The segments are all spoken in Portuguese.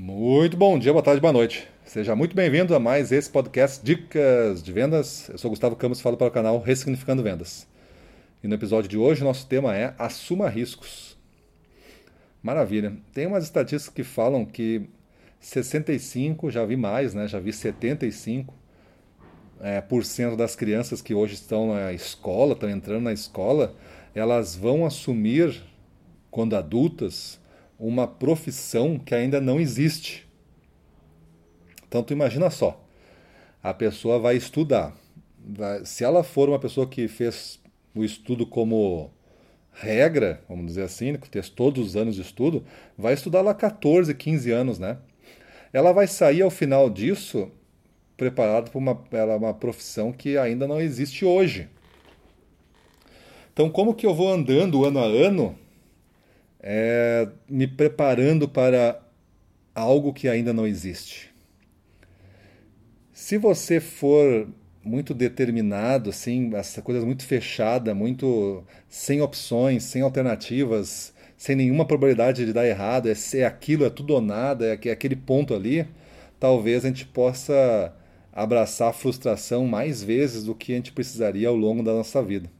Muito bom dia, boa tarde, boa noite. Seja muito bem-vindo a mais esse podcast Dicas de Vendas. Eu sou Gustavo Campos, falo para o canal Ressignificando Vendas. E no episódio de hoje, nosso tema é Assuma Riscos. Maravilha. Tem umas estatísticas que falam que 65, já vi mais, né? já vi 75 é, por cento das crianças que hoje estão na escola, estão entrando na escola, elas vão assumir, quando adultas, uma profissão que ainda não existe. Então tu imagina só, a pessoa vai estudar. Se ela for uma pessoa que fez o estudo como regra, vamos dizer assim, que fez todos os anos de estudo, vai estudar lá 14, 15 anos, né? Ela vai sair ao final disso preparada para uma, uma profissão que ainda não existe hoje. Então, como que eu vou andando ano a ano é, me preparando para algo que ainda não existe. Se você for muito determinado, assim, essa coisa muito fechada, muito sem opções, sem alternativas, sem nenhuma probabilidade de dar errado, é ser aquilo, é tudo ou nada, é aquele ponto ali, talvez a gente possa abraçar a frustração mais vezes do que a gente precisaria ao longo da nossa vida.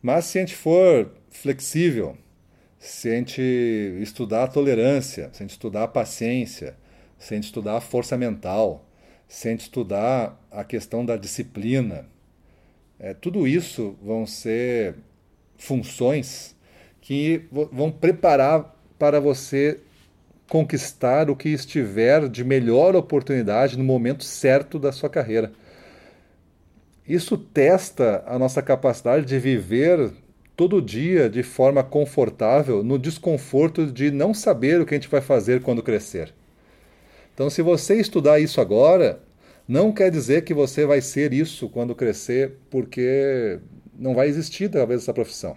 Mas se a gente for flexível, se a gente estudar a tolerância, se a estudar a paciência, se a estudar a força mental, se a estudar a questão da disciplina, é, tudo isso vão ser funções que vão preparar para você conquistar o que estiver de melhor oportunidade no momento certo da sua carreira. Isso testa a nossa capacidade de viver todo dia de forma confortável no desconforto de não saber o que a gente vai fazer quando crescer. Então, se você estudar isso agora, não quer dizer que você vai ser isso quando crescer, porque não vai existir talvez essa profissão.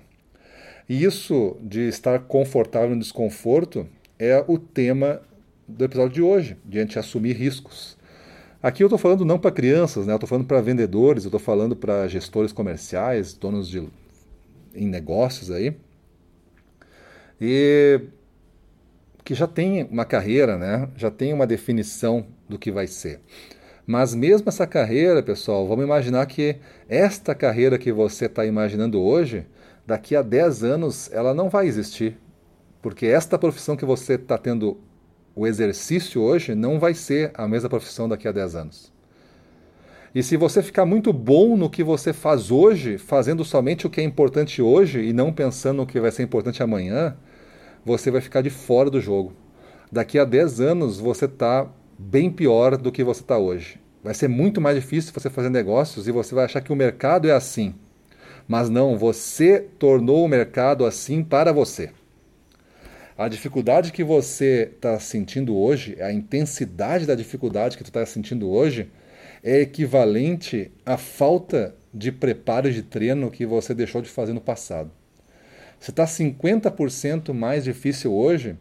E isso de estar confortável no desconforto é o tema do episódio de hoje, de a gente assumir riscos. Aqui eu estou falando não para crianças, né? eu estou falando para vendedores, eu estou falando para gestores comerciais, donos de em negócios aí, e que já tem uma carreira, né? já tem uma definição do que vai ser. Mas mesmo essa carreira, pessoal, vamos imaginar que esta carreira que você está imaginando hoje, daqui a 10 anos, ela não vai existir. Porque esta profissão que você está tendo o exercício hoje não vai ser a mesma profissão daqui a 10 anos. E se você ficar muito bom no que você faz hoje, fazendo somente o que é importante hoje e não pensando no que vai ser importante amanhã, você vai ficar de fora do jogo. Daqui a 10 anos você está bem pior do que você está hoje. Vai ser muito mais difícil você fazer negócios e você vai achar que o mercado é assim. Mas não, você tornou o mercado assim para você. A dificuldade que você está sentindo hoje, a intensidade da dificuldade que tu está sentindo hoje, é equivalente à falta de preparo de treino que você deixou de fazer no passado. Se está 50% mais difícil hoje,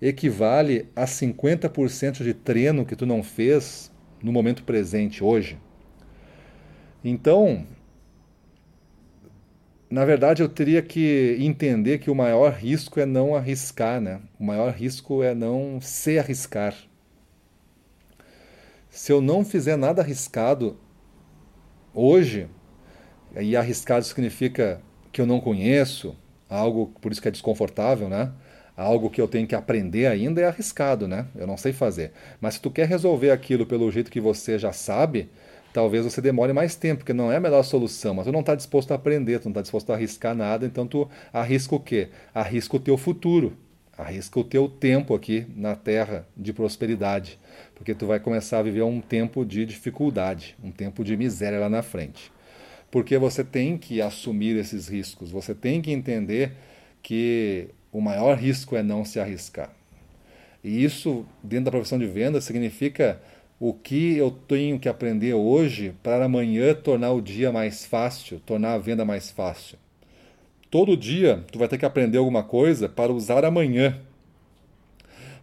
equivale a 50% de treino que tu não fez no momento presente, hoje. Então, na verdade, eu teria que entender que o maior risco é não arriscar, né? O maior risco é não se arriscar. Se eu não fizer nada arriscado hoje, e arriscado significa que eu não conheço, algo por isso que é desconfortável, né? Algo que eu tenho que aprender ainda é arriscado, né? Eu não sei fazer. Mas se tu quer resolver aquilo pelo jeito que você já sabe, talvez você demore mais tempo, porque não é a melhor solução, mas tu não está disposto a aprender, tu não está disposto a arriscar nada, então tu arrisca o quê? Arrisca o teu futuro, arrisca o teu tempo aqui na terra de prosperidade, porque tu vai começar a viver um tempo de dificuldade, um tempo de miséria lá na frente. Porque você tem que assumir esses riscos, você tem que entender que o maior risco é não se arriscar. E isso, dentro da profissão de venda, significa o que eu tenho que aprender hoje para amanhã tornar o dia mais fácil, tornar a venda mais fácil. Todo dia tu vai ter que aprender alguma coisa para usar amanhã.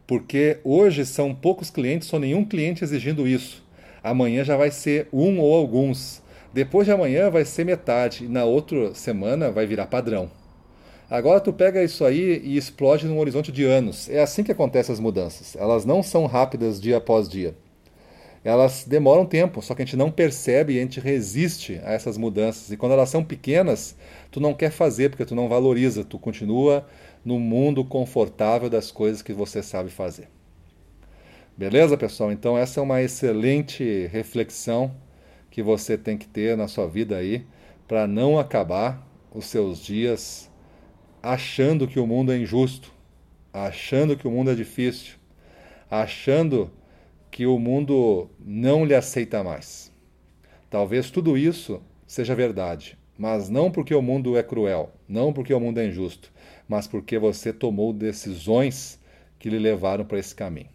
Porque hoje são poucos clientes ou nenhum cliente exigindo isso. Amanhã já vai ser um ou alguns. Depois de amanhã vai ser metade e na outra semana vai virar padrão. Agora tu pega isso aí e explode num horizonte de anos. É assim que acontecem as mudanças. Elas não são rápidas dia após dia. Elas demoram tempo, só que a gente não percebe e a gente resiste a essas mudanças. E quando elas são pequenas, tu não quer fazer porque tu não valoriza, tu continua no mundo confortável das coisas que você sabe fazer. Beleza, pessoal? Então essa é uma excelente reflexão que você tem que ter na sua vida aí para não acabar os seus dias achando que o mundo é injusto, achando que o mundo é difícil, achando que o mundo não lhe aceita mais. Talvez tudo isso seja verdade, mas não porque o mundo é cruel, não porque o mundo é injusto, mas porque você tomou decisões que lhe levaram para esse caminho.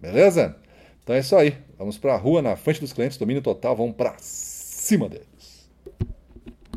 Beleza? Então é isso aí. Vamos para a rua, na frente dos clientes, domínio total, vamos para cima deles.